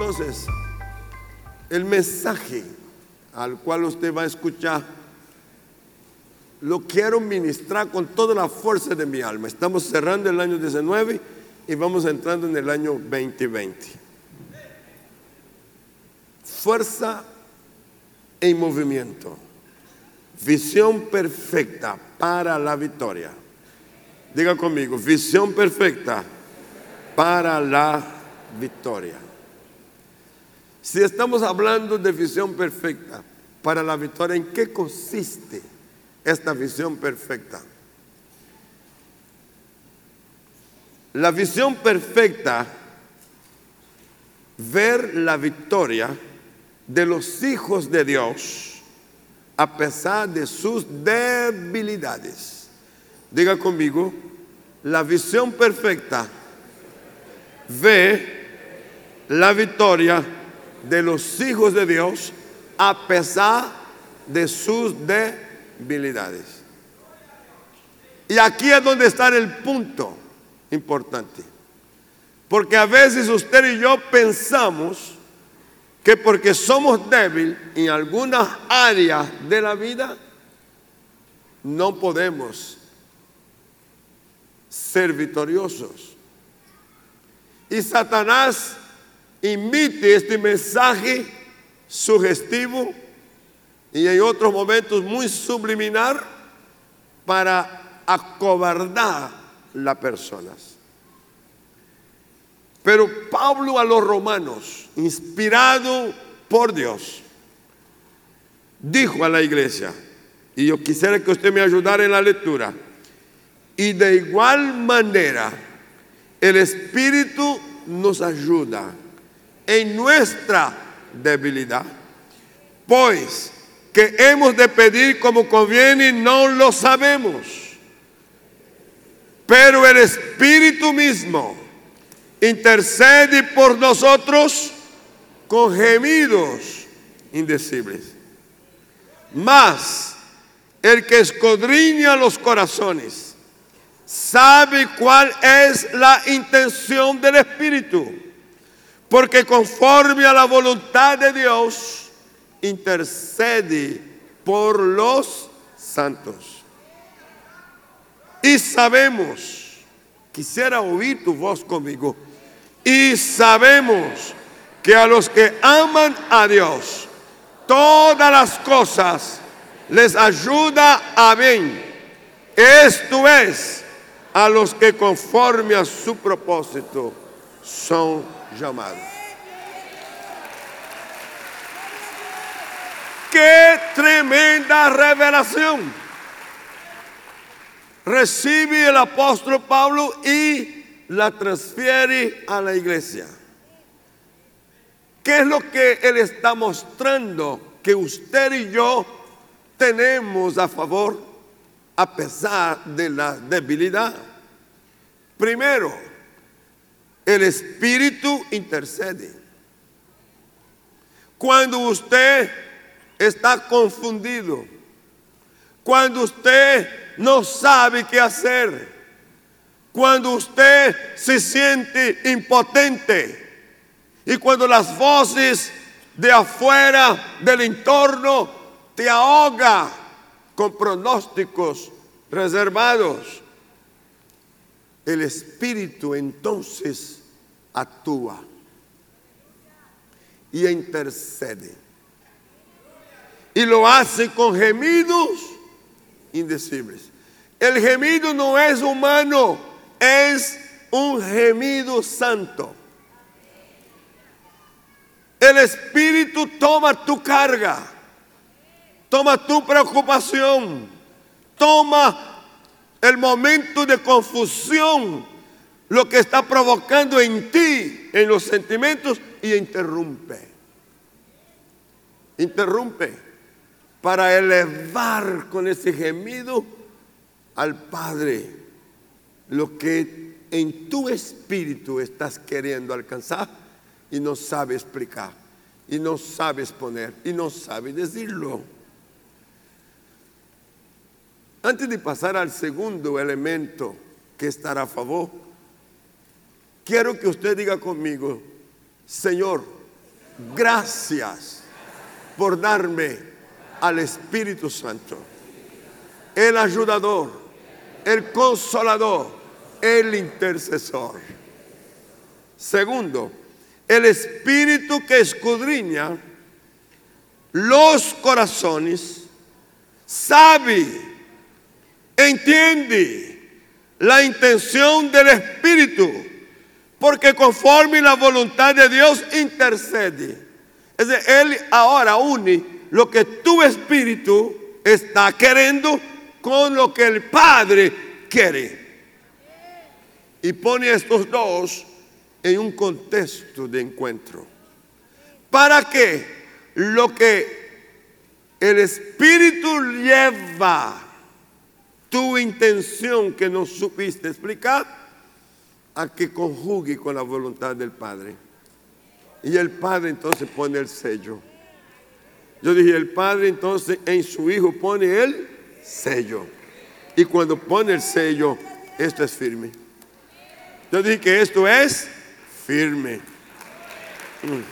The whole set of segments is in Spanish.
Entonces, el mensaje al cual usted va a escuchar, lo quiero ministrar con toda la fuerza de mi alma. Estamos cerrando el año 19 y vamos entrando en el año 2020. Fuerza en movimiento. Visión perfecta para la victoria. Diga conmigo, visión perfecta para la victoria. Si estamos hablando de visión perfecta para la victoria, ¿en qué consiste esta visión perfecta? La visión perfecta, ver la victoria de los hijos de Dios a pesar de sus debilidades. Diga conmigo, la visión perfecta ve la victoria de los hijos de Dios a pesar de sus debilidades. Y aquí es donde está el punto importante. Porque a veces usted y yo pensamos que porque somos débiles en algunas áreas de la vida, no podemos ser victoriosos. Y Satanás imite este mensaje sugestivo y en otros momentos muy subliminar para acobardar las personas. Pero Pablo a los romanos, inspirado por Dios, dijo a la iglesia, y yo quisiera que usted me ayudara en la lectura, y de igual manera el Espíritu nos ayuda en nuestra debilidad. Pues que hemos de pedir como conviene, no lo sabemos. Pero el Espíritu mismo intercede por nosotros con gemidos indecibles. Mas el que escudriña los corazones sabe cuál es la intención del Espíritu porque conforme a la voluntad de Dios, intercede por los santos. Y sabemos, quisiera oír tu voz conmigo, y sabemos que a los que aman a Dios, todas las cosas les ayuda a bien. Esto es, a los que conforme a su propósito son llamado. ¡Qué tremenda revelación! Recibe el apóstol Pablo y la transfiere a la iglesia. ¿Qué es lo que él está mostrando que usted y yo tenemos a favor a pesar de la debilidad? Primero, el Espíritu intercede. Cuando usted está confundido, cuando usted no sabe qué hacer, cuando usted se siente impotente y cuando las voces de afuera del entorno te ahoga con pronósticos reservados, el Espíritu entonces actúa y intercede. Y lo hace con gemidos indecibles. El gemido no es humano, es un gemido santo. El Espíritu toma tu carga, toma tu preocupación, toma el momento de confusión lo que está provocando en ti, en los sentimientos, y interrumpe. Interrumpe para elevar con ese gemido al Padre lo que en tu espíritu estás queriendo alcanzar y no sabes explicar, y no sabes poner, y no sabes decirlo. Antes de pasar al segundo elemento que estará a favor, Quiero que usted diga conmigo, Señor, gracias por darme al Espíritu Santo, el ayudador, el consolador, el intercesor. Segundo, el Espíritu que escudriña los corazones, sabe, entiende la intención del Espíritu, porque conforme la voluntad de Dios intercede. Es decir, Él ahora une lo que tu espíritu está queriendo con lo que el Padre quiere. Y pone estos dos en un contexto de encuentro. Para que lo que el Espíritu lleva, tu intención que no supiste explicar, a que conjugue con la voluntad del Padre. Y el Padre entonces pone el sello. Yo dije, el Padre entonces en su Hijo pone el sello. Y cuando pone el sello, esto es firme. Yo dije que esto es firme. Mm.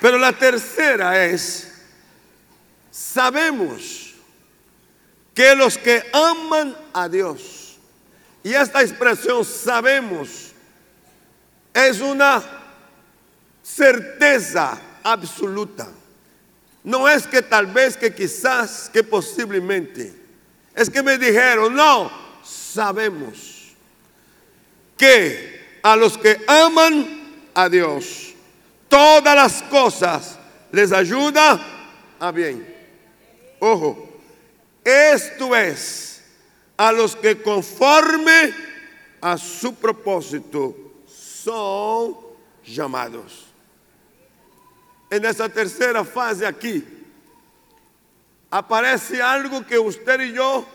Pero la tercera es, sabemos que los que aman a Dios, y esta expresión sabemos, es una certeza absoluta. No es que tal vez, que quizás, que posiblemente. Es que me dijeron, no, sabemos que a los que aman a Dios, todas las cosas les ayuda a bien. Ojo, esto es a los que conforme a su propósito son llamados. En esa tercera fase aquí, aparece algo que usted y yo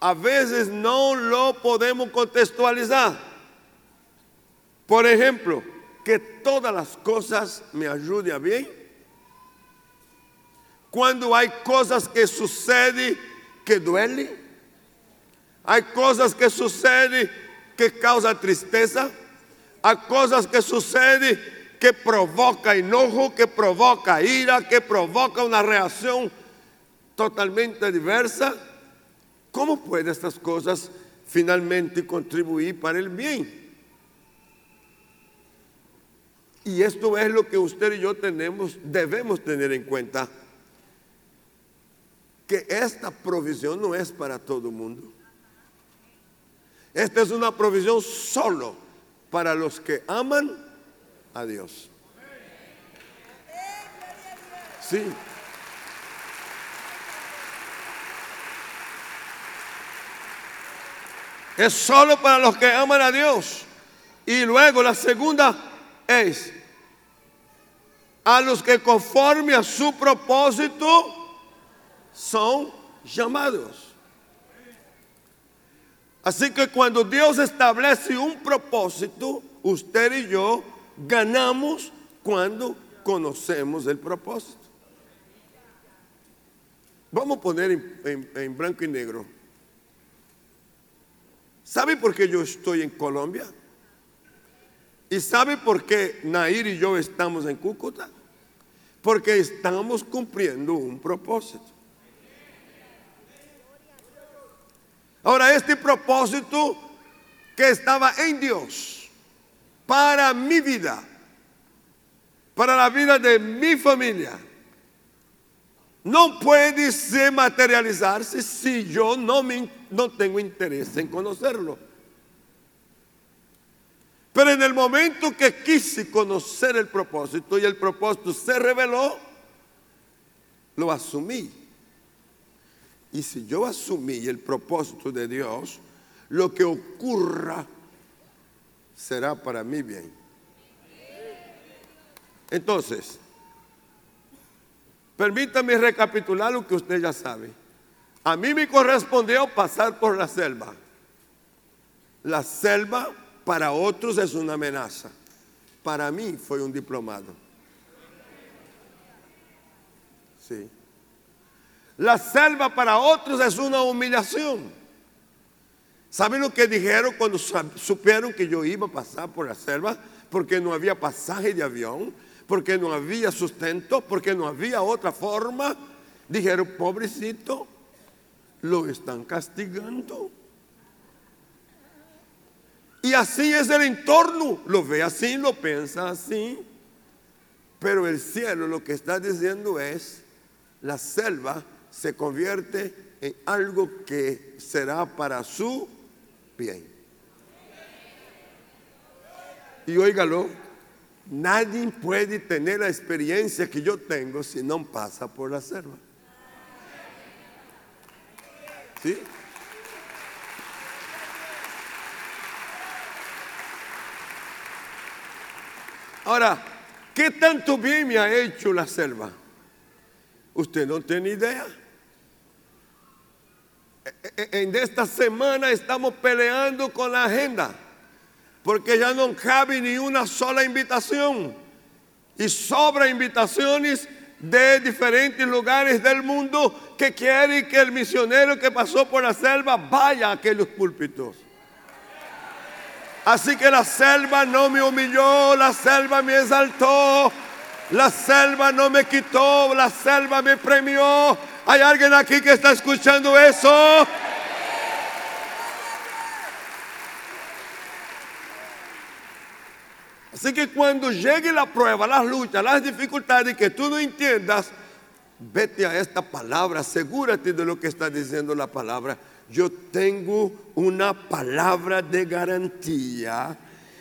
a veces no lo podemos contextualizar. Por ejemplo, que todas las cosas me ayuden a bien. Cuando hay cosas que suceden que duelen, hay cosas que suceden que causan tristeza, hay cosas que suceden que provoca enojo, que provoca ira, que provoca una reacción totalmente diversa. ¿Cómo pueden estas cosas finalmente contribuir para el bien? Y esto es lo que usted y yo tenemos, debemos tener en cuenta. Que esta provisión no es para todo el mundo. Esta es una provisión solo para los que aman a Dios. Sí. Es solo para los que aman a Dios. Y luego la segunda es a los que conforme a su propósito son llamados. Así que cuando Dios establece un propósito, usted y yo ganamos cuando conocemos el propósito. Vamos a poner en, blanco y negro. ¿Sabe por qué yo estoy en Colombia? ¿Y sabe por qué Nair y yo estamos en Cúcuta? Porque estamos cumpliendo un propósito. Ahora, este propósito que estaba en Dios para mi vida, para la vida de mi familia, no puede se materializarse si yo no, me, no tengo interés en conocerlo. Pero en el momento que quise conocer el propósito y el propósito se reveló, lo asumí. Y si yo asumí el propósito de Dios, lo que ocurra será para mí bien. Entonces, permítame recapitular lo que usted ya sabe. A mí me correspondió pasar por la selva. La selva para otros es una amenaza. Para mí fue un diplomado. Sí. La selva para otros es una humillación. ¿Saben lo que dijeron cuando supieron que yo iba a pasar por la selva? Porque no había pasaje de avión, porque no había sustento, porque no había otra forma. Dijeron, pobrecito, lo están castigando. Y así es el entorno. Lo ve así, lo piensa así. Pero el cielo lo que está diciendo es, la selva se convierte en algo que será para su bien. Y óigalo, nadie puede tener la experiencia que yo tengo si no pasa por la selva. ¿Sí? Ahora, ¿qué tanto bien me ha hecho la selva? Usted no tiene idea. En esta semana estamos peleando con la agenda, porque ya no cabe ni una sola invitación. Y sobra invitaciones de diferentes lugares del mundo que quieren que el misionero que pasó por la selva vaya a aquellos púlpitos. Así que la selva no me humilló, la selva me exaltó, la selva no me quitó, la selva me premió. ¿Hay alguien aquí que está escuchando eso? Así que cuando llegue la prueba, las luchas, las dificultades que tú no entiendas, vete a esta palabra, asegúrate de lo que está diciendo la palabra yo tengo una palabra de garantía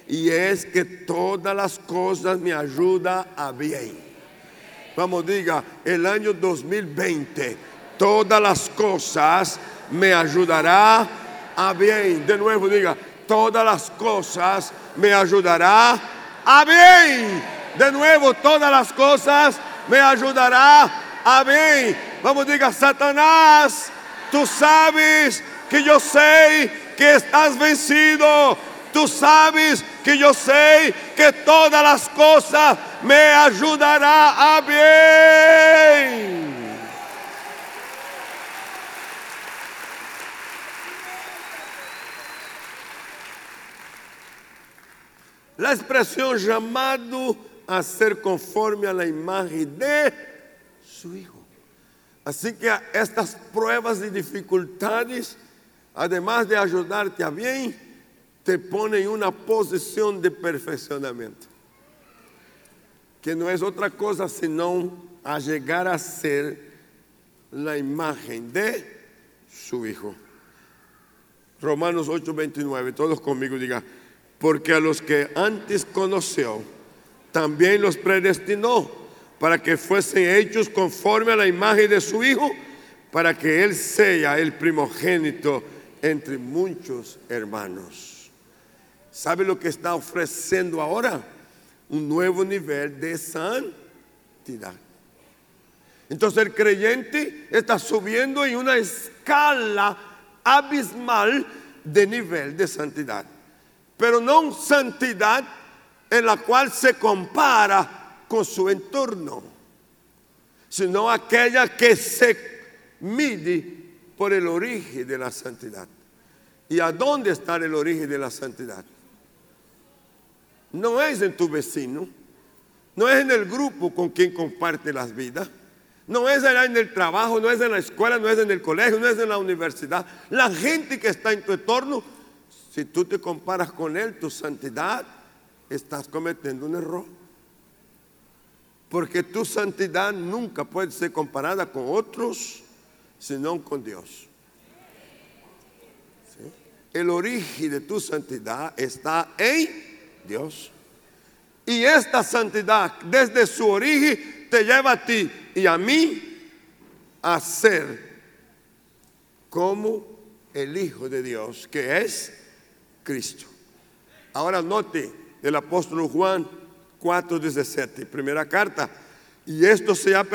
y es que todas las cosas me ayudan a bien. Vamos, diga, el año 2020, todas las cosas me ayudará a bien. De nuevo, diga, todas las cosas me ayudará a bien. De nuevo, todas las cosas me ayudará a bien. Vamos, diga, Satanás Tú sabes que yo sé que estás vencido. Tú sabes que yo sé que todas las cosas me ayudará a bien. La expresión llamado a ser conforme a la imagen de su Hijo. Así que estas pruebas y dificultades, además de ayudarte a bien, te ponen en una posición de perfeccionamiento. Que no es otra cosa sino a llegar a ser la imagen de su Hijo. Romanos 8:29, todos conmigo digan, porque a los que antes conoció, también los predestinó para que fuesen hechos conforme a la imagen de su Hijo, para que Él sea el primogénito entre muchos hermanos. ¿Sabe lo que está ofreciendo ahora? Un nuevo nivel de santidad. Entonces el creyente está subiendo en una escala abismal de nivel de santidad. Pero no santidad en la cual se compara con su entorno, sino aquella que se mide por el origen de la santidad. ¿Y a dónde está el origen de la santidad? No es en tu vecino, no es en el grupo con quien comparte las vidas, no es en el trabajo, no es en la escuela, no es en el colegio, no es en la universidad. La gente que está en tu entorno, si tú te comparas con él, tu santidad, estás cometiendo un error. Porque tu santidad nunca puede ser comparada con otros, sino con Dios. El origen de tu santidad está en Dios. Y esta santidad desde su origen te lleva a ti y a mí a ser como el Hijo de Dios, que es Cristo. Ahora note el apóstol Juan 4:17, primera carta. Y esto se ha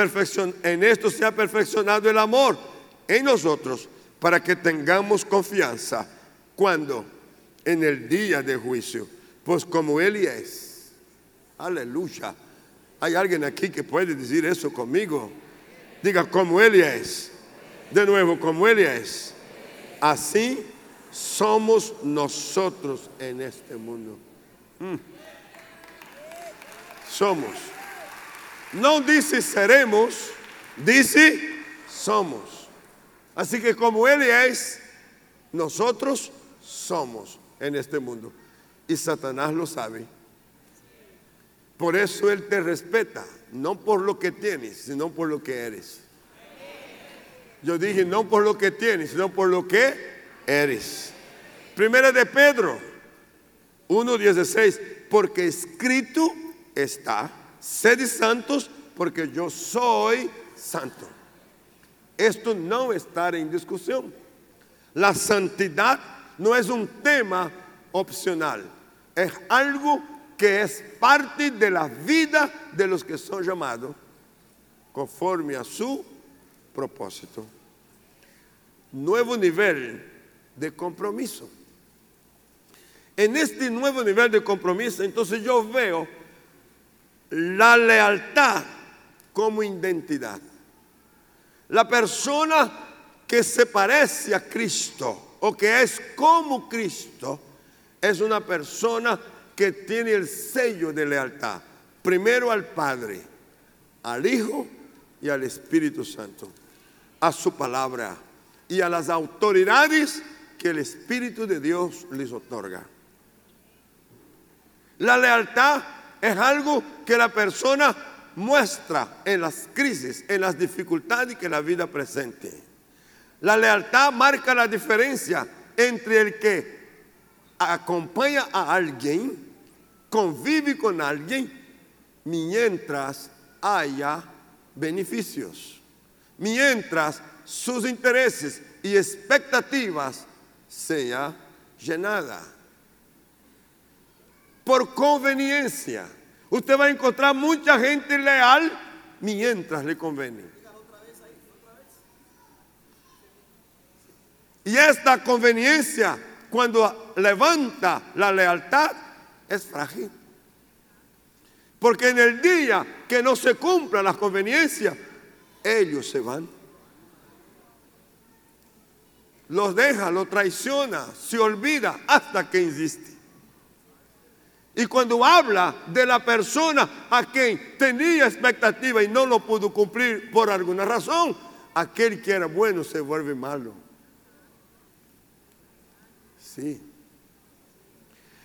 en esto se ha perfeccionado el amor en nosotros para que tengamos confianza cuando en el día de juicio, pues como Él es. Aleluya. Hay alguien aquí que puede decir eso conmigo. Diga como Él es. De nuevo, como Él es. Así somos nosotros en este mundo. Mm. Somos. No dice seremos, dice somos. Así que como Él es, nosotros somos en este mundo. Y Satanás lo sabe. Por eso Él te respeta, no por lo que tienes, sino por lo que eres. Yo dije, no por lo que tienes, sino por lo que eres. Primera de Pedro 1.16, porque escrito está, sed santos porque yo soy santo. Esto no está en discusión. La santidad no es un tema opcional, es algo que es parte de la vida de los que son llamados conforme a su propósito. Nuevo nivel de compromiso. En este nuevo nivel de compromiso, entonces yo veo la lealtad como identidad. La persona que se parece a Cristo o que es como Cristo es una persona que tiene el sello de lealtad. Primero al Padre, al Hijo y al Espíritu Santo, a su palabra y a las autoridades que el Espíritu de Dios les otorga. La lealtad es algo que la persona muestra en las crisis, en las dificultades que la vida presente. La lealtad marca la diferencia entre el que acompaña a alguien, convive con alguien, mientras haya beneficios, mientras sus intereses y expectativas sean llenadas. Por conveniencia, usted va a encontrar mucha gente leal mientras le conviene. Y esta conveniencia, cuando levanta la lealtad, es frágil. Porque en el día que no se cumplan las conveniencias, ellos se van. Los deja, los traiciona, se olvida hasta que insiste. Y cuando habla de la persona a quien tenía expectativa y no lo pudo cumplir por alguna razón, aquel que era bueno se vuelve malo. Sí.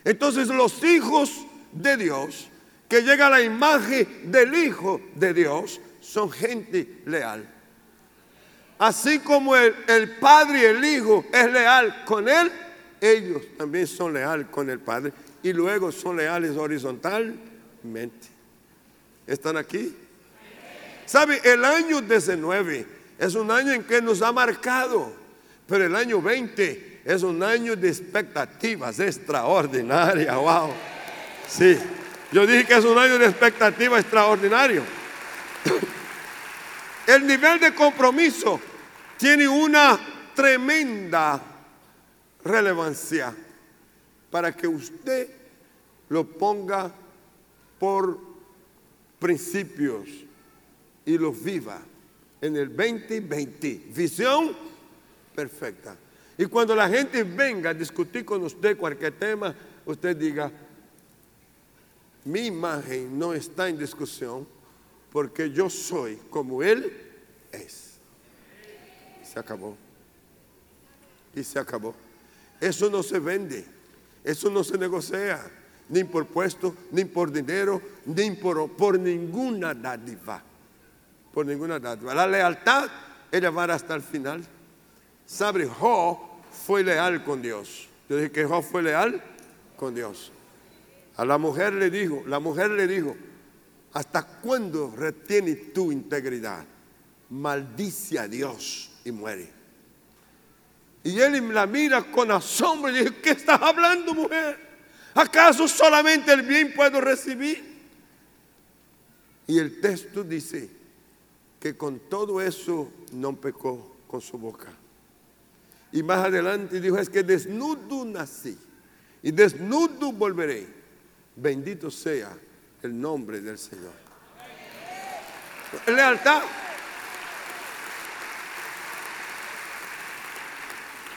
Entonces los hijos de Dios, que llega a la imagen del Hijo de Dios, son gente leal. Así como el, el, Padre y el Hijo es leal con Él, ellos también son leales con el Padre y luego son leales horizontalmente. ¿Están aquí? ¿Sabe? El año 19 es un año en que nos ha marcado, pero el año 20 es un año de expectativas extraordinarias. Wow. Sí, yo dije que es un año de expectativa extraordinario. El nivel de compromiso tiene una tremenda relevancia para que usted lo ponga por principios y lo viva en el 2020. Visión perfecta. Y cuando la gente venga a discutir con usted cualquier tema, usted diga, mi imagen no está en discusión porque yo soy como Él es. Se acabó. Y se acabó. Eso no se vende. Eso no se negocia. Ni por puesto, ni por dinero, ni por, por ninguna dádiva. Por ninguna dádiva. La lealtad es llevar hasta el final. Sabe, Jo fue leal con Dios. Dije que Jo fue leal con Dios. A la mujer le dijo, la mujer le dijo, ¿hasta cuándo retiene tu integridad? Maldice a Dios y muere. Y él la mira con asombro y dice, ¿qué estás hablando mujer? ¿Acaso solamente el bien puedo recibir? Y el texto dice que con todo eso no pecó con su boca. Y más adelante dijo, es que desnudo nací y desnudo volveré. Bendito sea el nombre del Señor. Lealtad.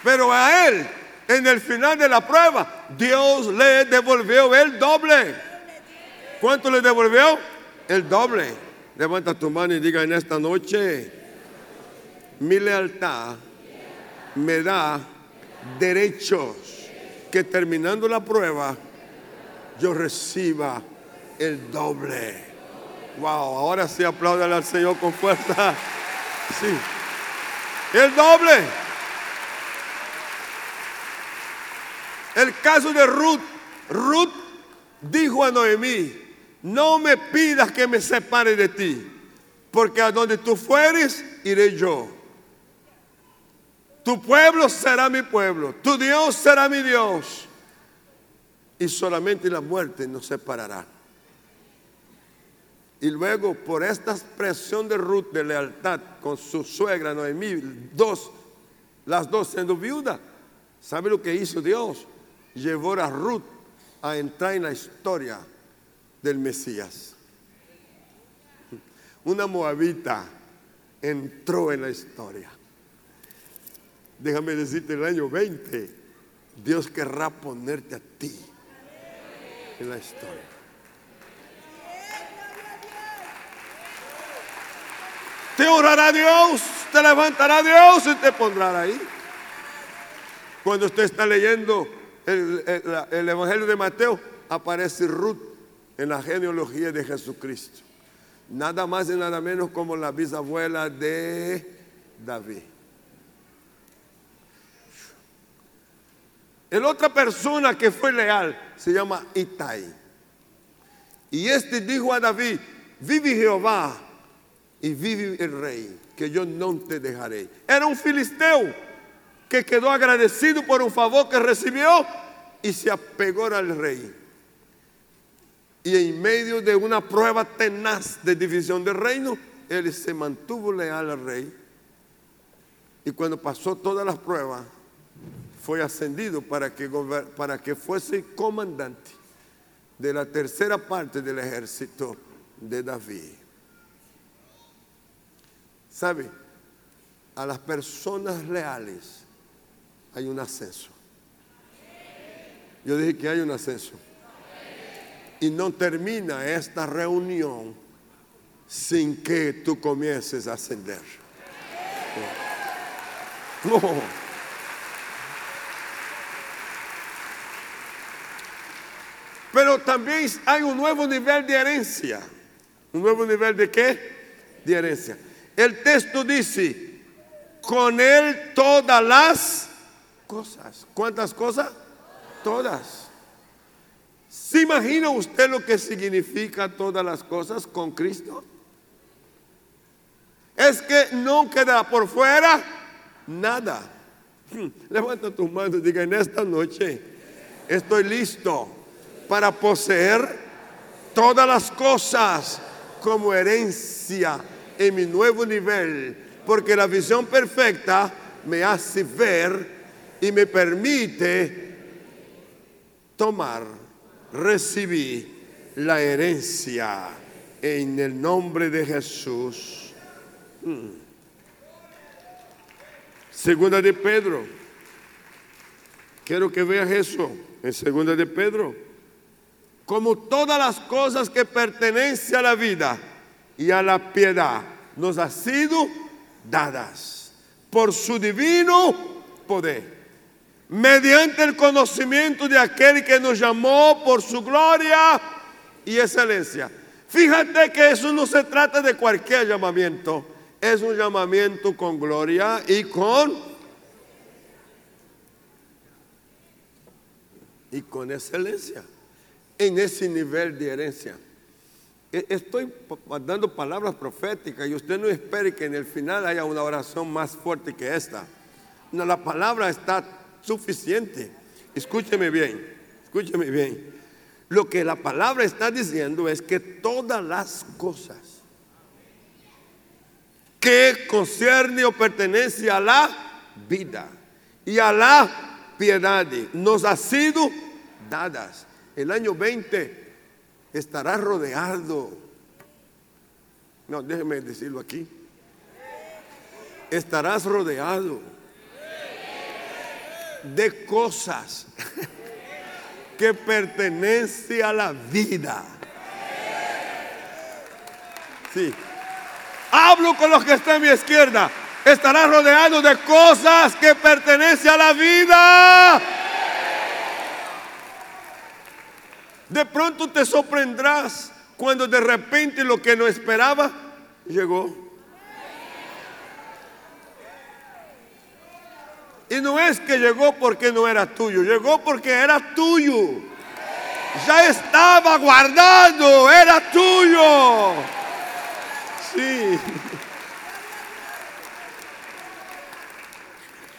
Pero a Él en el final de la prueba, Dios le devolvió el doble. ¿Cuánto le devolvió? El doble. Levanta tu mano y diga en esta noche, mi lealtad me da derechos que terminando la prueba yo reciba el doble. Wow, ahora sí apláudale al Señor con fuerza. Sí. El doble. El caso de Ruth. Ruth dijo a Noemí, no me pidas que me separe de ti, porque a donde tú fueres, iré yo. Tu pueblo será mi pueblo, tu Dios será mi Dios. Y solamente la muerte nos separará. Y luego, por esta expresión de Ruth de lealtad con su suegra Noemí, dos, las dos siendo viudas, ¿sabe lo que hizo Dios? Llevó a Ruth a entrar en la historia del Mesías. Una moabita entró en la historia. Déjame decirte, el año 20, Dios querrá ponerte a ti en la historia. Te orará Dios, te levantará Dios y te pondrá ahí. Cuando usted está leyendo el, el, Evangelio de Mateo, aparece Ruth en la genealogía de Jesucristo. Nada más y nada menos como la bisabuela de David. El otra persona que fue leal se llama Itai. Y este dijo a David, vive Jehová y vive el rey, que yo no te dejaré. Era un filisteo que quedó agradecido por un favor que recibió y se apegó al rey. Y en medio de una prueba tenaz de división del reino, él se mantuvo leal al rey. Y cuando pasó todas las pruebas, fue ascendido para que, para que fuese comandante de la tercera parte del ejército de David. ¿Sabe? A las personas leales hay un ascenso. Yo dije que hay un ascenso. Y no termina esta reunión sin que tú comiences a ascender. No. Pero también hay un nuevo nivel de herencia. ¿Un nuevo nivel de qué? De herencia. El texto dice, con él todas las cosas. ¿Cuántas cosas? Todas. ¿Se imagina usted lo que significa todas las cosas con Cristo? Es que no queda por fuera nada. Levanta tus manos y diga, en esta noche estoy listo para poseer todas las cosas como herencia en mi nuevo nivel, porque la visión perfecta me hace ver y me permite tomar, recibir la herencia en el nombre de Jesús. Hmm. Segunda de Pedro. Quiero que veas eso en segunda de Pedro. Como todas las cosas que pertenecen a la vida y a la piedad nos ha sido dadas por su divino poder, mediante el conocimiento de aquel que nos llamó por su gloria y excelencia. Fíjate que eso no se trata de cualquier llamamiento, es un llamamiento con gloria y con y con excelencia en ese nivel de herencia. E, estoy dando palabras proféticas y usted no espere que en el final haya una oración más fuerte que esta. No, la palabra está suficiente. Escúcheme bien, escúcheme bien. Lo que la palabra está diciendo es que todas las cosas que concierne o pertenece a la vida y a la piedad nos ha sido dadas. El año 20 estarás rodeado. No, déjeme decirlo aquí. Estarás rodeado de cosas que pertenece a la vida. Sí. Hablo con los que están a mi izquierda. Estarás rodeado de cosas que pertenecen a la vida. De pronto te sorprendrás cuando de repente lo que no esperaba llegó. Y no es que llegó porque no era tuyo, llegó porque era tuyo. Ya estaba guardado, era tuyo. Sí.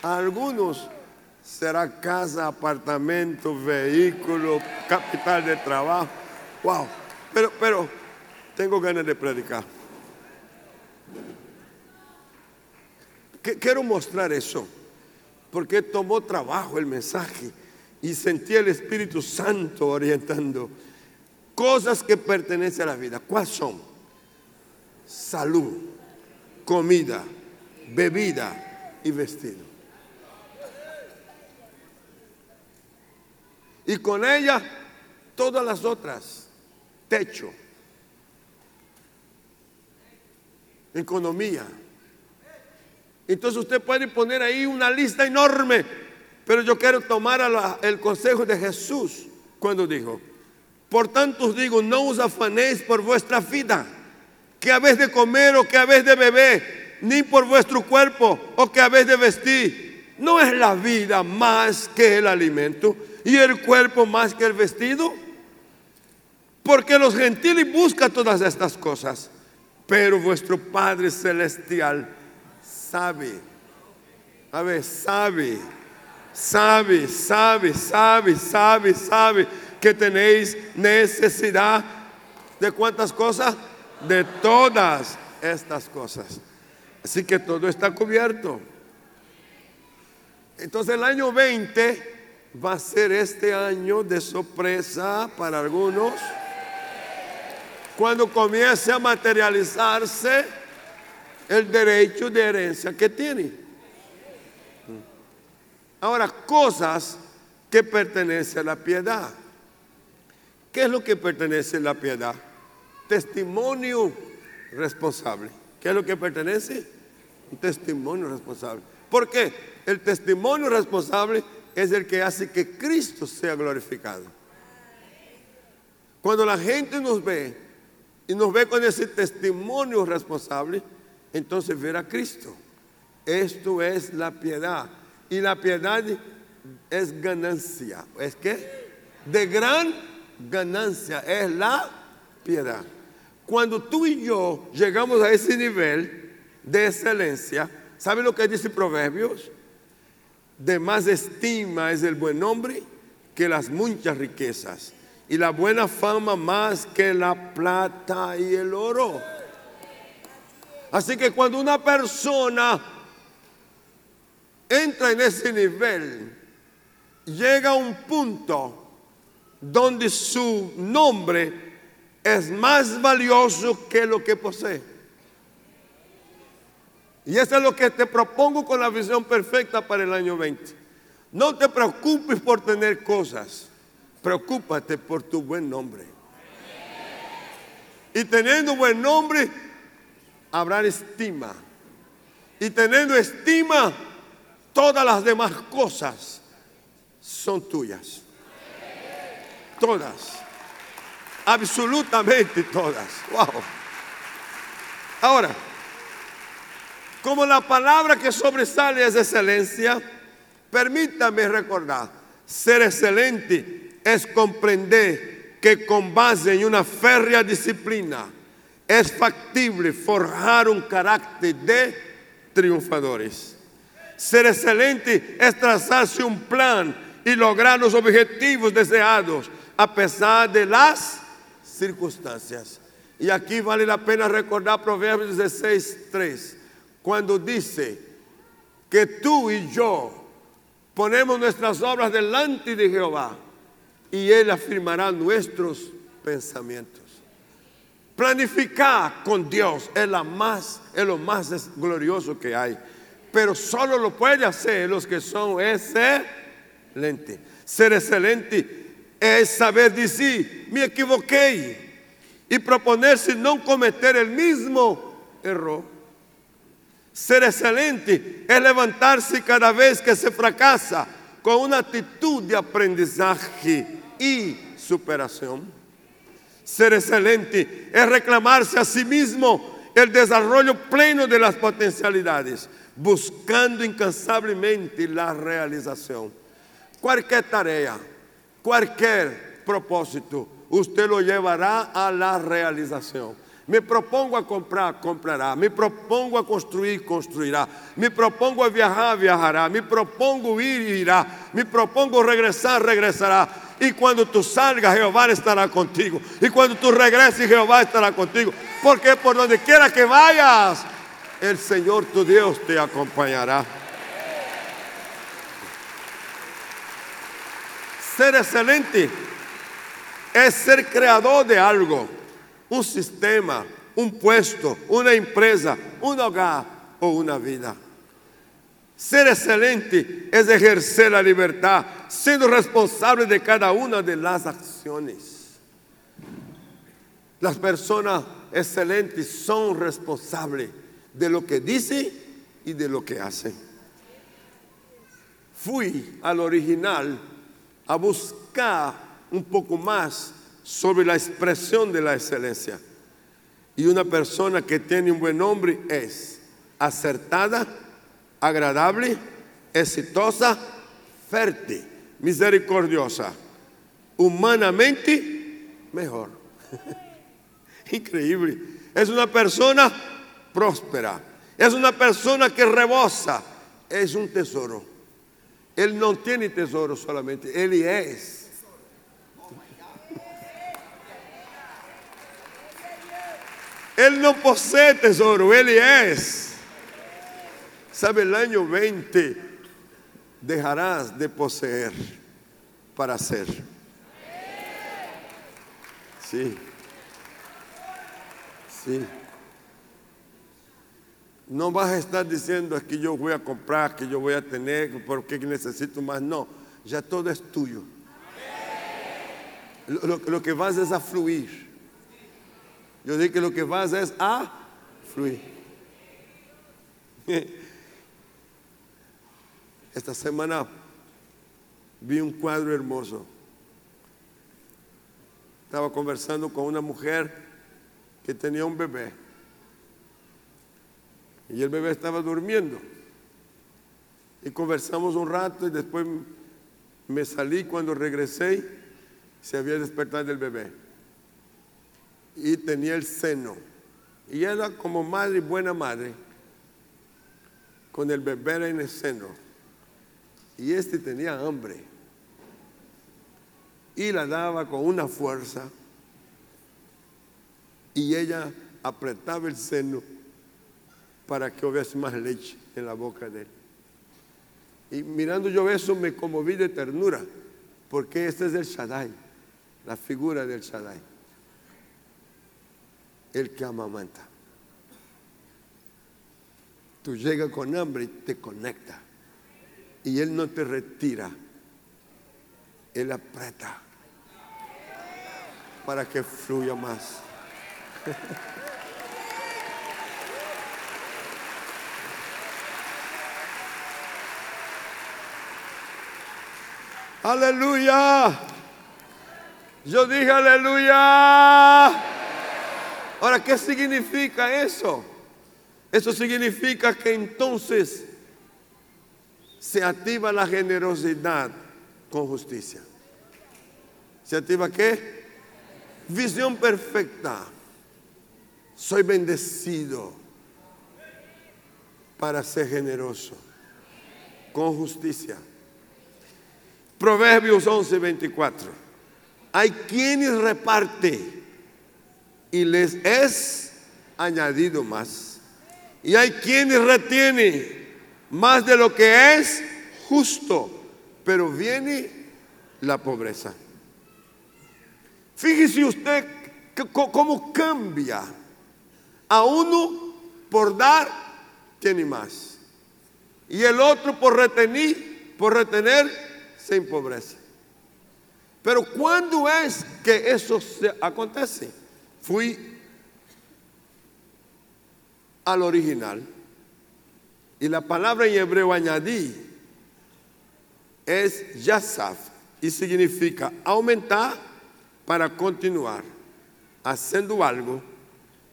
Algunos será casa, apartamento, vehículo, capital de trabajo. Wow. Pero, pero, tengo ganas de predicar. Quiero mostrar eso porque tomó trabajo el mensaje y sentí el Espíritu Santo orientando. Cosas que pertenecen a la vida. ¿Cuáles son? Salud, comida, bebida y vestido. Y con ella todas las otras. Techo, economía, entonces usted puede poner ahí una lista enorme, pero yo quiero tomar el consejo de Jesús cuando dijo, por tanto os digo, no os afanéis por vuestra vida, que habéis de comer o que habéis de beber, ni por vuestro cuerpo o que habéis de vestir. ¿No es la vida más que el alimento y el cuerpo más que el vestido? Porque los gentiles buscan todas estas cosas, pero vuestro Padre Celestial sabe. A ver, sabe. Sabe, sabe, sabe, sabe, sabe que tenéis necesidad de cuántas cosas? De todas estas cosas. Así que todo está cubierto. Entonces el año 20 va a ser este año de sorpresa para algunos. Cuando comience a materializarse el derecho de herencia que tiene. Ahora, cosas que pertenecen a la piedad. ¿Qué es lo que pertenece a la piedad? Testimonio responsable. ¿Qué es lo que pertenece? Un testimonio responsable. ¿Por qué? El testimonio responsable es el que hace que Cristo sea glorificado. Cuando la gente nos ve y nos ve con ese testimonio responsable, entonces ver a Cristo. Esto es la piedad. Y la piedad es ganancia. ¿Es que De gran ganancia es la piedad. Cuando tú y yo llegamos a ese nivel de excelencia, ¿sabe lo que dice Proverbios? De más estima es el buen nombre que las muchas riquezas y la buena fama más que la plata y el oro. Así que cuando una persona entra en ese nivel, llega a un punto donde su nombre es más valioso que lo que posee. Y eso es lo que te propongo con la visión perfecta para el año 20. No te preocupes por tener cosas, preocúpate por tu buen nombre. Y teniendo buen nombre, habrá estima. Y teniendo estima, todas las demás cosas son tuyas. Todas. Absolutamente todas. Wow. Ahora, como la palabra que sobresale es excelencia, permítame recordar, ser excelente es comprender que con base en una férrea disciplina, es factible forjar un carácter de triunfadores. Ser excelente es trazarse un plan y lograr los objetivos deseados a pesar de las circunstancias. Y aquí vale la pena recordar Proverbios 16, 3, cuando dice que tú y yo ponemos nuestras obras delante de Jehová y Él afirmará nuestros pensamientos. Planificar con Dios es, la más, es lo más glorioso que hay. Pero solo lo puede hacer los que son excelentes. excelente. Ser excelente es saber decir, me equivoqué y proponerse no cometer el mismo error. Ser excelente es levantarse cada vez que se fracasa con una actitud de aprendizaje y superación. Ser excelente es reclamarse a sí mismo el desarrollo pleno de las potencialidades, buscando incansablemente la realización. Cualquier tarea, cualquier propósito, usted lo llevará a la realización. Me propongo a comprar, comprará. Me propongo a construir, construirá. Me propongo a viajar, viajará. Me propongo ir, irá. Me propongo regresar, regresará. Y cuando tú salgas, Jehová estará contigo. Y cuando tú regreses, Jehová estará contigo. Porque por donde quiera que vayas, el Señor tu Dios te acompañará. Ser excelente es ser creador de algo un sistema, un puesto, una empresa, un hogar o una vida. Ser excelente es ejercer la libertad, siendo responsable de cada una de las acciones. Las personas excelentes son responsables de lo que dicen y de lo que hacen. Fui al original a buscar un poco más sobre la expresión de la excelencia. Y una persona que tiene un buen nombre es acertada, agradable, exitosa, fértil, misericordiosa, humanamente mejor. Increíble. Es una persona próspera. Es una persona que rebosa. Es un tesoro. Él no tiene tesoro solamente, él es Él no posee tesoro, Él es. ¿Sabe? El año 20 dejarás de poseer para ser. Sí. Sí. No vas a estar diciendo es que yo voy a comprar, que yo voy a tener, porque necesito más. No, ya todo es tuyo. Lo, lo que vas es a fluir. Yo dije que lo que vas es a fluir. Esta semana vi un cuadro hermoso. Estaba conversando con una mujer que tenía un bebé. Y el bebé estaba durmiendo. Y conversamos un rato y después me salí cuando regresé. Se había despertado del bebé y tenía el seno. Y era como madre, buena madre, con el bebé en el seno. Y este tenía hambre. Y la daba con una fuerza. Y ella apretaba el seno para que hubiese más leche en la boca de él. Y mirando yo eso me conmoví de ternura, porque este es el Shaddai, la figura del Shaddai el que amamanta. Tú llegas con hambre y te conecta. Y Él no te retira. Él aprieta para que fluya más. Aleluya. Yo dije aleluya. Ahora, ¿qué significa eso? Eso significa que entonces se activa la generosidad con justicia. ¿Se activa qué? Visión perfecta. Soy bendecido para ser generoso con justicia. Proverbios 11, 24. Hay quienes reparten y les es añadido más. Y hay quienes retienen más de lo que es justo, pero viene la pobreza. Fíjese usted cómo cambia. A uno por dar tiene más. Y el otro por retener, se empobrece. Pero ¿cuándo es que eso se acontece? Fui al original y la palabra en hebreo añadí es yasaf y significa aumentar para continuar. Haciendo algo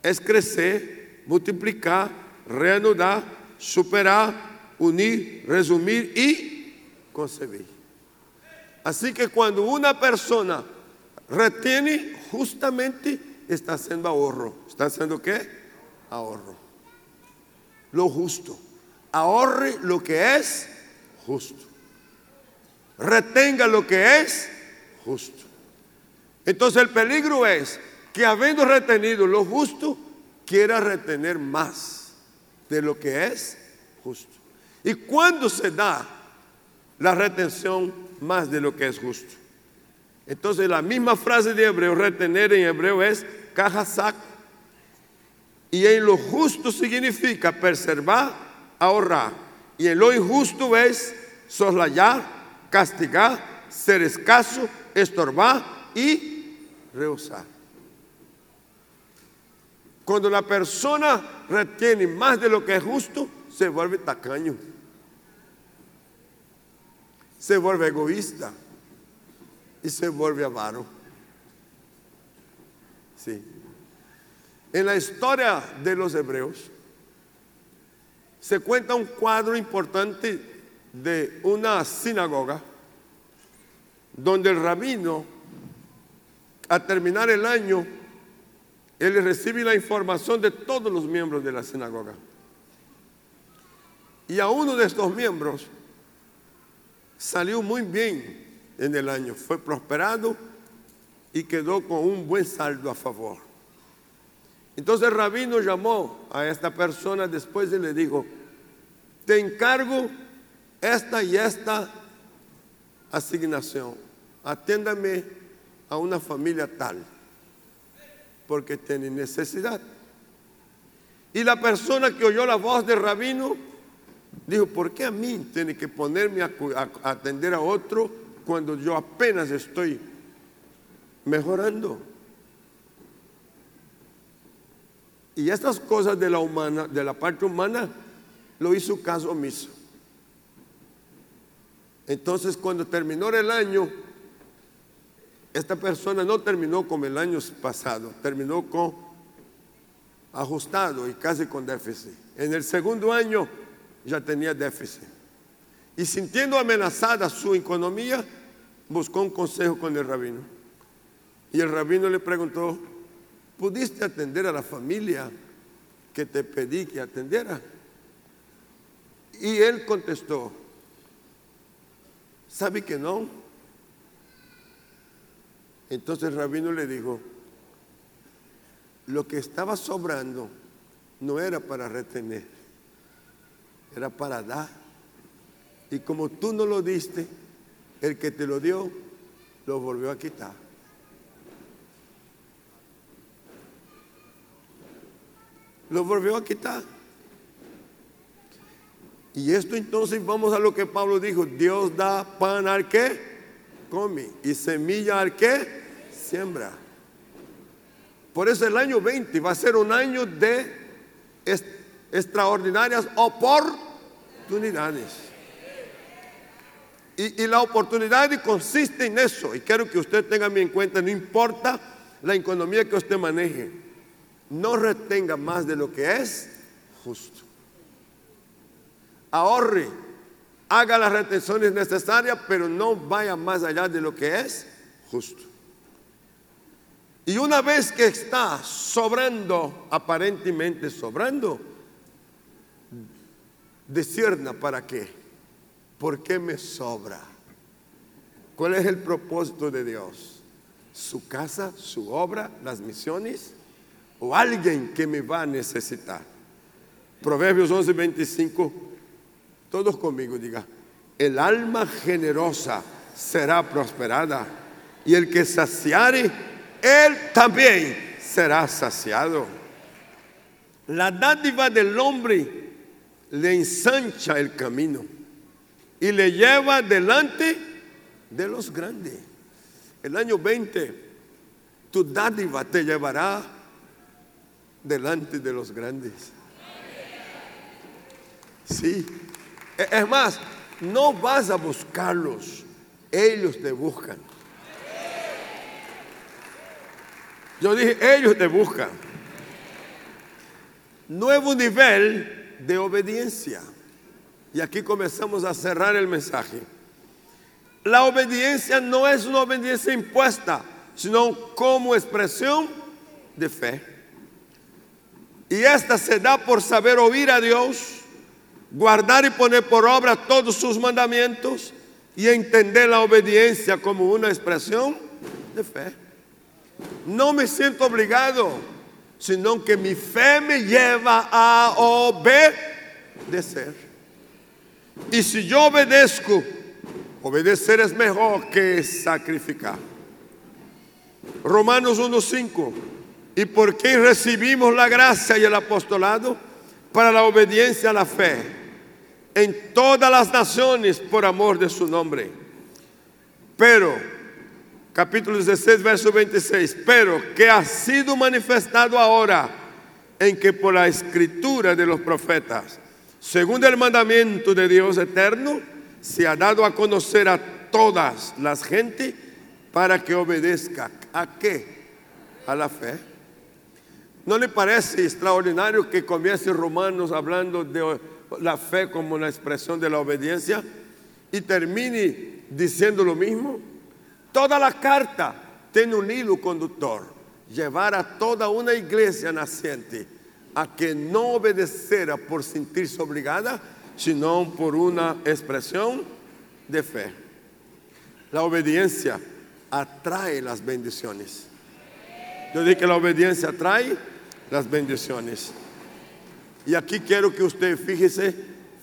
es crecer, multiplicar, reanudar, superar, unir, resumir y concebir. Así que cuando una persona retiene, justamente está haciendo ahorro. ¿Está haciendo qué? Ahorro. Lo justo. Ahorre lo que es justo. Retenga lo que es justo. Entonces el peligro es que habiendo retenido lo justo, quiera retener más de lo que es justo. ¿Y cuándo se da la retención más de lo que es justo? Entonces la misma frase de hebreo, retener en hebreo es sac Y en lo justo significa preservar, ahorrar. Y en lo injusto es soslayar, castigar, ser escaso, estorbar y rehusar. Cuando la persona retiene más de lo que es justo, se vuelve tacaño. Se vuelve egoísta y se vuelve avaro. Sí. En la historia de los hebreos se cuenta un cuadro importante de una sinagoga donde el rabino, al terminar el año, él recibe la información de todos los miembros de la sinagoga. Y a uno de estos miembros salió muy bien en el año, fue prosperado y quedó con un buen saldo a favor. Entonces el rabino llamó a esta persona después y le dijo, te encargo esta y esta asignación, atiéndame a una familia tal porque tiene necesidad. Y la persona que oyó la voz del rabino dijo, ¿por qué a mí tiene que ponerme a, atender a otro cuando yo apenas estoy mejorando? Y estas cosas de la, humana, de la parte humana lo hizo caso omiso. Entonces cuando terminó el año, esta persona no terminó como el año pasado, terminó con ajustado y casi con déficit. En el segundo año ya tenía déficit. Y sintiendo amenazada su economía, buscó un consejo con el rabino. Y el rabino le preguntó, ¿pudiste atender a la familia que te pedí que atendiera? Y él contestó, ¿sabe que no? Entonces el rabino le dijo, lo que estaba sobrando no era para retener, era para dar. Y como tú no lo diste, el que te lo dio, lo volvió a quitar. Lo volvió a quitar. Y esto entonces vamos a lo que Pablo dijo, Dios da pan al que come y semilla al que siembra. Por eso el año 20 va a ser un año de extraordinarias oportunidades. Y, la oportunidad consiste en eso. Y quiero que usted tenga en cuenta, no importa la economía que usted maneje, no retenga más de lo que es justo. Ahorre, haga las retenciones necesarias, pero no vaya más allá de lo que es justo. Y una vez que está sobrando, aparentemente sobrando, discierna para qué. ¿Por qué me sobra? ¿Cuál es el propósito de Dios? ¿Su casa, su obra, las misiones? ¿O alguien que me va a necesitar? Proverbios 11, 25. Todos conmigo diga, el alma generosa será prosperada y el que saciare él también será saciado. La dádiva del hombre le ensancha el camino y le lleva delante de los grandes. El año 20, tu dádiva te llevará delante de los grandes. Sí. E-, es más, no vas a buscarlos, ellos te buscan. Yo dije, ellos te buscan. Nuevo nivel de obediencia. Y aquí comenzamos a cerrar el mensaje. La obediencia no es una obediencia impuesta, sino como expresión de fe. Y esta se da por saber oír a Dios, guardar y poner por obra todos sus mandamientos y entender la obediencia como una expresión de fe. No me siento obligado, sino que mi fe me lleva a obedecer. Y si yo obedezco, Obedecer es mejor que sacrificar. Romanos 1.5. ¿Y por qué recibimos la gracia y el apostolado? Para la obediencia a la fe en todas las naciones por amor de su nombre. Pero, capítulo 16, verso 26, pero que ha sido manifestado ahora en que por la escritura de los profetas, según el mandamiento de Dios eterno, se ha dado a conocer a todas las gentes para que obedezca. ¿A qué? A la fe. ¿No le parece extraordinario que comience Romanos hablando de la fe como una expresión de la obediencia y termine diciendo lo mismo? Toda la carta tiene un hilo conductor, llevar a toda una iglesia naciente a que no obedeciera por sentirse obligada, sino por una expresión de fe. La obediencia atrae las bendiciones. Yo dije que la obediencia atrae las bendiciones. Y aquí quiero que usted fíjese,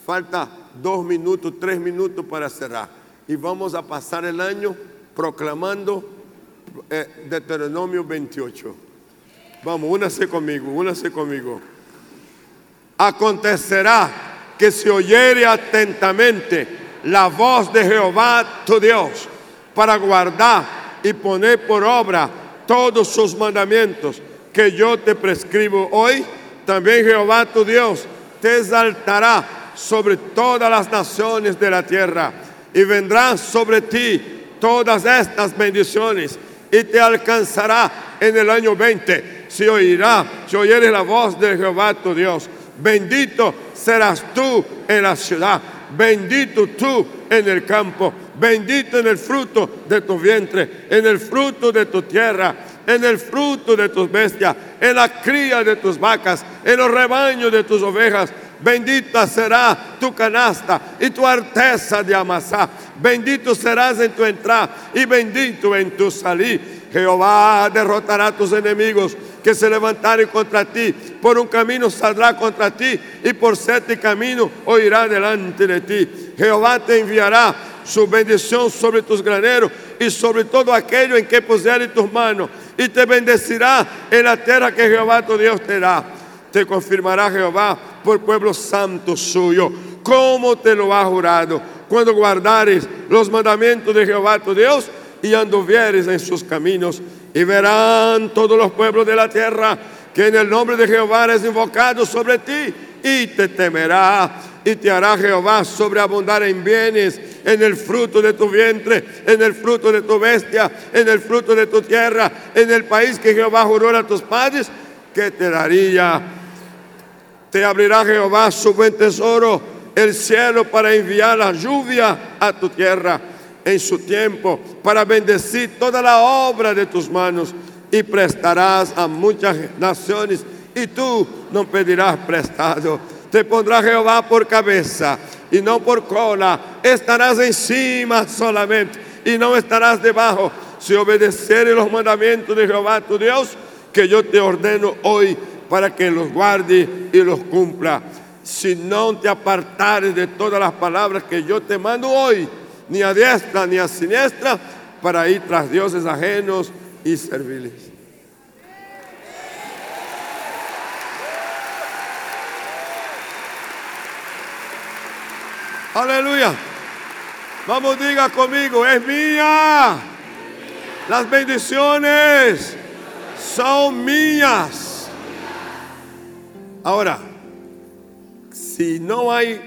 falta dos minutos, tres minutos para cerrar. Y vamos a pasar el año proclamando eh, Deuteronomio 28. Vamos, únase conmigo, únase conmigo. Acontecerá que se oyere atentamente la voz de Jehová tu Dios para guardar y poner por obra todos sus mandamientos que yo te prescribo hoy, también Jehová tu Dios te exaltará sobre todas las naciones de la tierra y vendrán sobre ti todas estas bendiciones y te alcanzará en el año 20 si oirá, si oyeres la voz de Jehová tu Dios. Bendito serás tú en la ciudad, bendito tú en el campo, bendito en el fruto de tu vientre, en el fruto de tu tierra, en el fruto de tus bestias, en la cría de tus vacas, en los rebaños de tus ovejas. Bendita será tu canasta y tu arteza de amasar. Bendito serás en tu entrada y bendito en tu salir. Jehová derrotará a tus enemigos que se levantaren contra ti. Por un camino saldrá contra ti y por siete caminos oirá delante de ti. Jehová te enviará su bendición sobre tus graneros y sobre todo aquello en que pusiere tus manos y te bendecirá en la tierra que Jehová tu Dios te da. Te confirmará Jehová por pueblo santo suyo, como te lo ha jurado, cuando guardares los mandamientos de Jehová tu Dios y anduvieres en sus caminos y verán todos los pueblos de la tierra que en el nombre de Jehová es invocado sobre ti y te temerá y te hará Jehová sobreabundar en bienes, en el fruto de tu vientre, en el fruto de tu bestia, en el fruto de tu tierra, en el país que Jehová juró a tus padres, que te daría. Te abrirá Jehová su buen tesoro, el cielo para enviar la lluvia a tu tierra en su tiempo para bendecir toda la obra de tus manos y prestarás a muchas naciones y tú no pedirás prestado. Te pondrá Jehová por cabeza y no por cola. Estarás encima solamente y no estarás debajo. Si obedeceres los mandamientos de Jehová tu Dios, que yo te ordeno hoy para que los guarde y los cumpla. Si no te apartares de todas las palabras que yo te mando hoy, ni a diestra ni a siniestra, para ir tras dioses ajenos y serviles. Aleluya. Vamos, diga conmigo, es mía. Las bendiciones son mías. Ahora, si no hay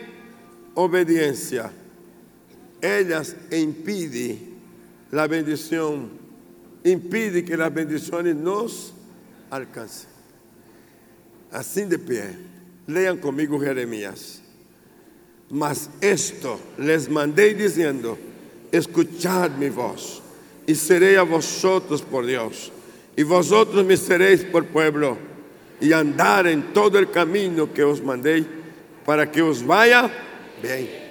obediencia, ellas impiden la bendición, impide que las bendiciones nos alcancen. Así de pie, lean conmigo Jeremías. Mas esto les mandé diciendo, escuchad mi voz y seré a vosotros por Dios y vosotros me seréis por pueblo y andar en todo el camino que os mandé para que os vaya bien.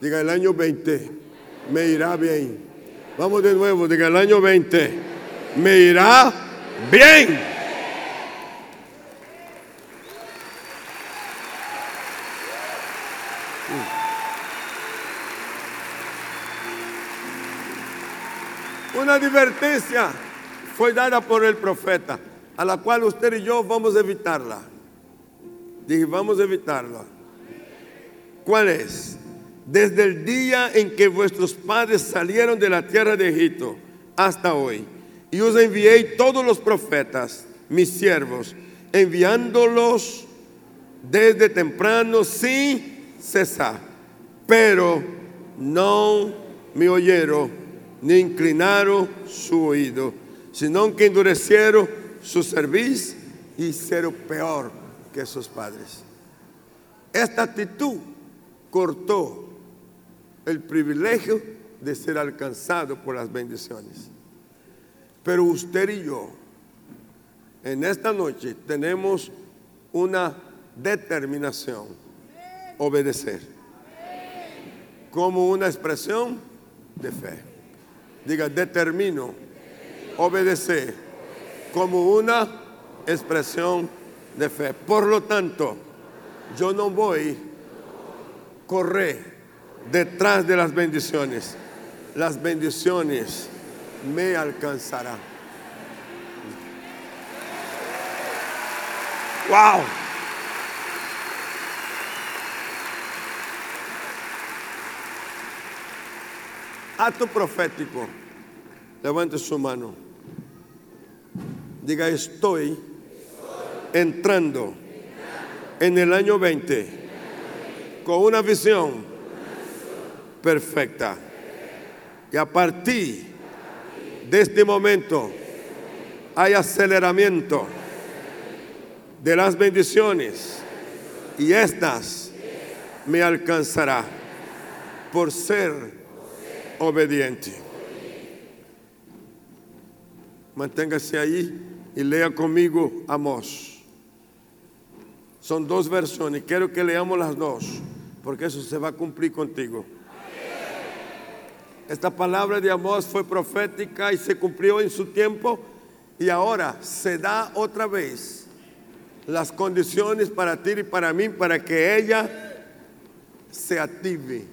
Diga el año 20, me irá bien. Vamos de nuevo, diga el año 20, me irá bien. Una advertencia fue dada por el profeta, a la cual usted y yo vamos a evitarla. Dije, vamos a evitarla. ¿Cuál es? Desde el día en que vuestros padres salieron de la tierra de Egipto hasta hoy, y os envié todos los profetas, mis siervos, enviándolos desde temprano sin cesar, pero no me oyeron ni inclinaron su oído, sino que endurecieron su servicio y hicieron peor que sus padres. Esta actitud cortó el privilegio de ser alcanzado por las bendiciones. Pero usted y yo, en esta noche, tenemos una determinación, obedecer, como una expresión de fe. Diga, determino obedecer como una expresión de fe. Por lo tanto, yo no voy a correr detrás de las bendiciones. Las bendiciones me alcanzarán. Wow. Acto profético. Levante su mano. Diga, estoy entrando en el año 20 con una visión perfecta. Y a partir de este momento hay aceleramiento de las bendiciones y estas me alcanzará por ser obediente. Manténgase ahí y lea conmigo Amós. Son dos versiones, quiero que leamos las dos, porque eso se va a cumplir contigo. Esta palabra de Amós fue profética y se cumplió en su tiempo y ahora se da otra vez las condiciones para ti y para mí para que ella se active.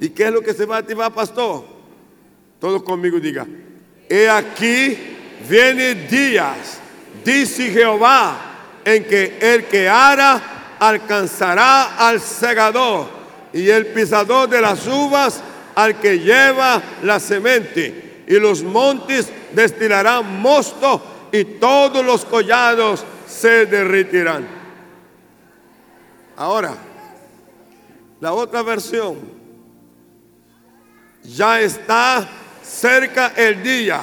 ¿Y qué es lo que se va a activar, pastor? Todos conmigo diga, he aquí viene días, dice Jehová, en que el que ara alcanzará al segador y el pisador de las uvas al que lleva la semente, y los montes destilarán mosto, y todos los collados se derritirán. Ahora, la otra versión, ya está cerca el día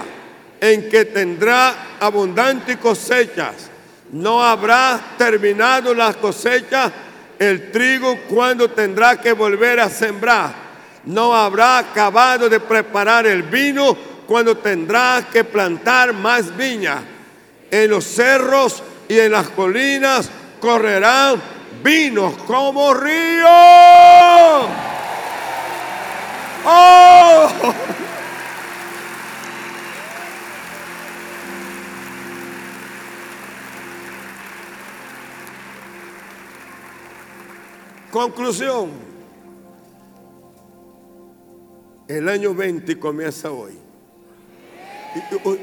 en que tendrá abundantes cosechas. No habrá terminado las cosechas el trigo cuando tendrá que volver a sembrar no habrá acabado de preparar el vino cuando tendrá que plantar más viña. En los cerros y en las colinas correrán vinos como ríos. ¡Oh! Conclusión. El año 20 comienza hoy.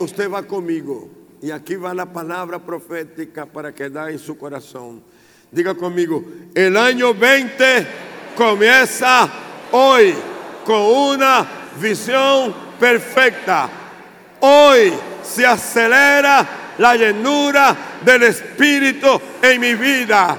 Usted va conmigo. Y aquí va la palabra profética para quedar en su corazón. Diga conmigo, el año 20 comienza hoy con una visión perfecta. Hoy se acelera la llenura del Espíritu en mi vida.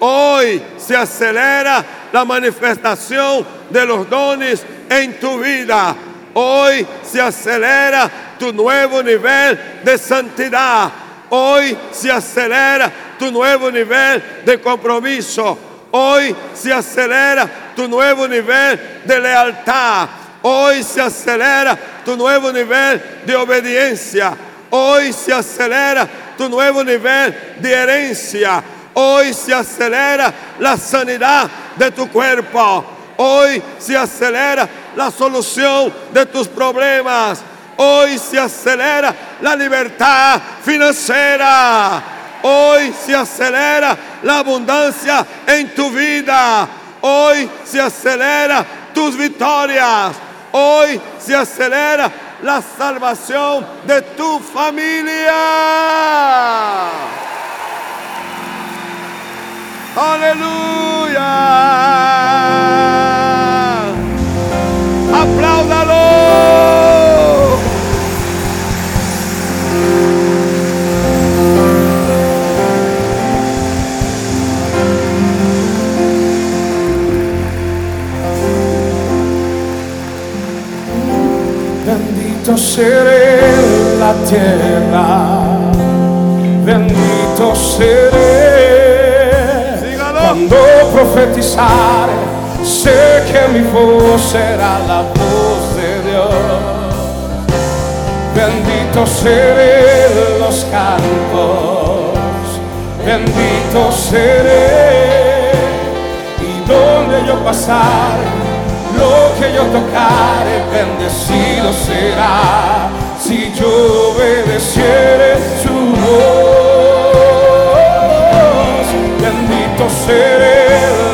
Hoy se acelera la manifestación de los dones en tu vida. Hoy se acelera tu nuevo nivel de santidad. Hoy se acelera tu nuevo nivel de compromiso. Hoy se acelera tu nuevo nivel de lealtad. Hoy se acelera tu nuevo nivel de obediencia. Hoy se acelera tu nuevo nivel de herencia. Hoy se acelera la sanidad de tu cuerpo. Hoy se acelera la solución de tus problemas. Hoy se acelera la libertad financiera. Hoy se acelera la abundancia en tu vida. Hoy se acelera tus victorias. Hoy se acelera la salvación de tu familia. Aleluya. Bendito seré en la tierra, bendito seré. Dígalo. Cuando profetizare, sé que mi voz será la voz de Dios. Bendito seré los campos, bendito seré. Y donde yo pasare, lo que yo tocare, bendecido será. Si yo obedeciere su voz, bendito seré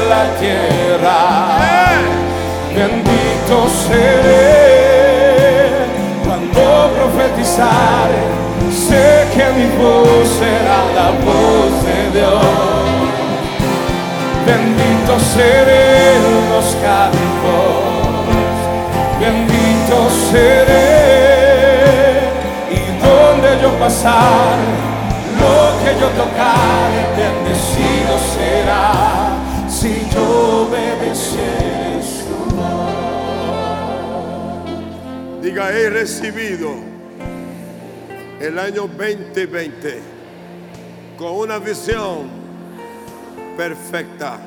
la tierra bendito seré cuando profetizare, sé que mi voz será la voz de Dios. Bendito seré los campos, bendito seré. Y donde yo pasar, lo que yo tocare, bendecido será. Si yo obedeciere su Diga, he recibido el año 2020 con una visión perfecta.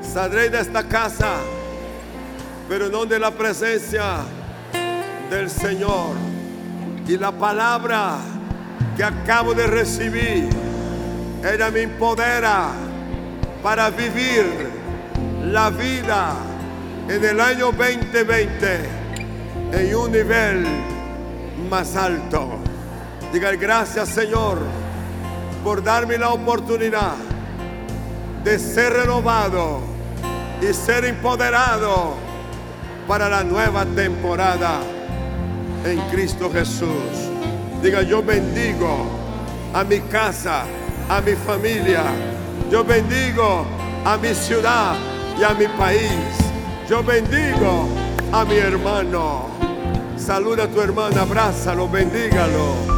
Saldré de esta casa, pero no de la presencia del Señor. Y la palabra que acabo de recibir, ella me empodera para vivir la vida en el año 2020 en un nivel más alto. Diga gracias Señor por darme la oportunidad de ser renovado y ser empoderado para la nueva temporada en Cristo Jesús. Diga yo bendigo a mi casa, a mi familia. Yo bendigo a mi ciudad y a mi país. Yo bendigo a mi hermano. Saluda a tu hermano, abrázalo, bendígalo.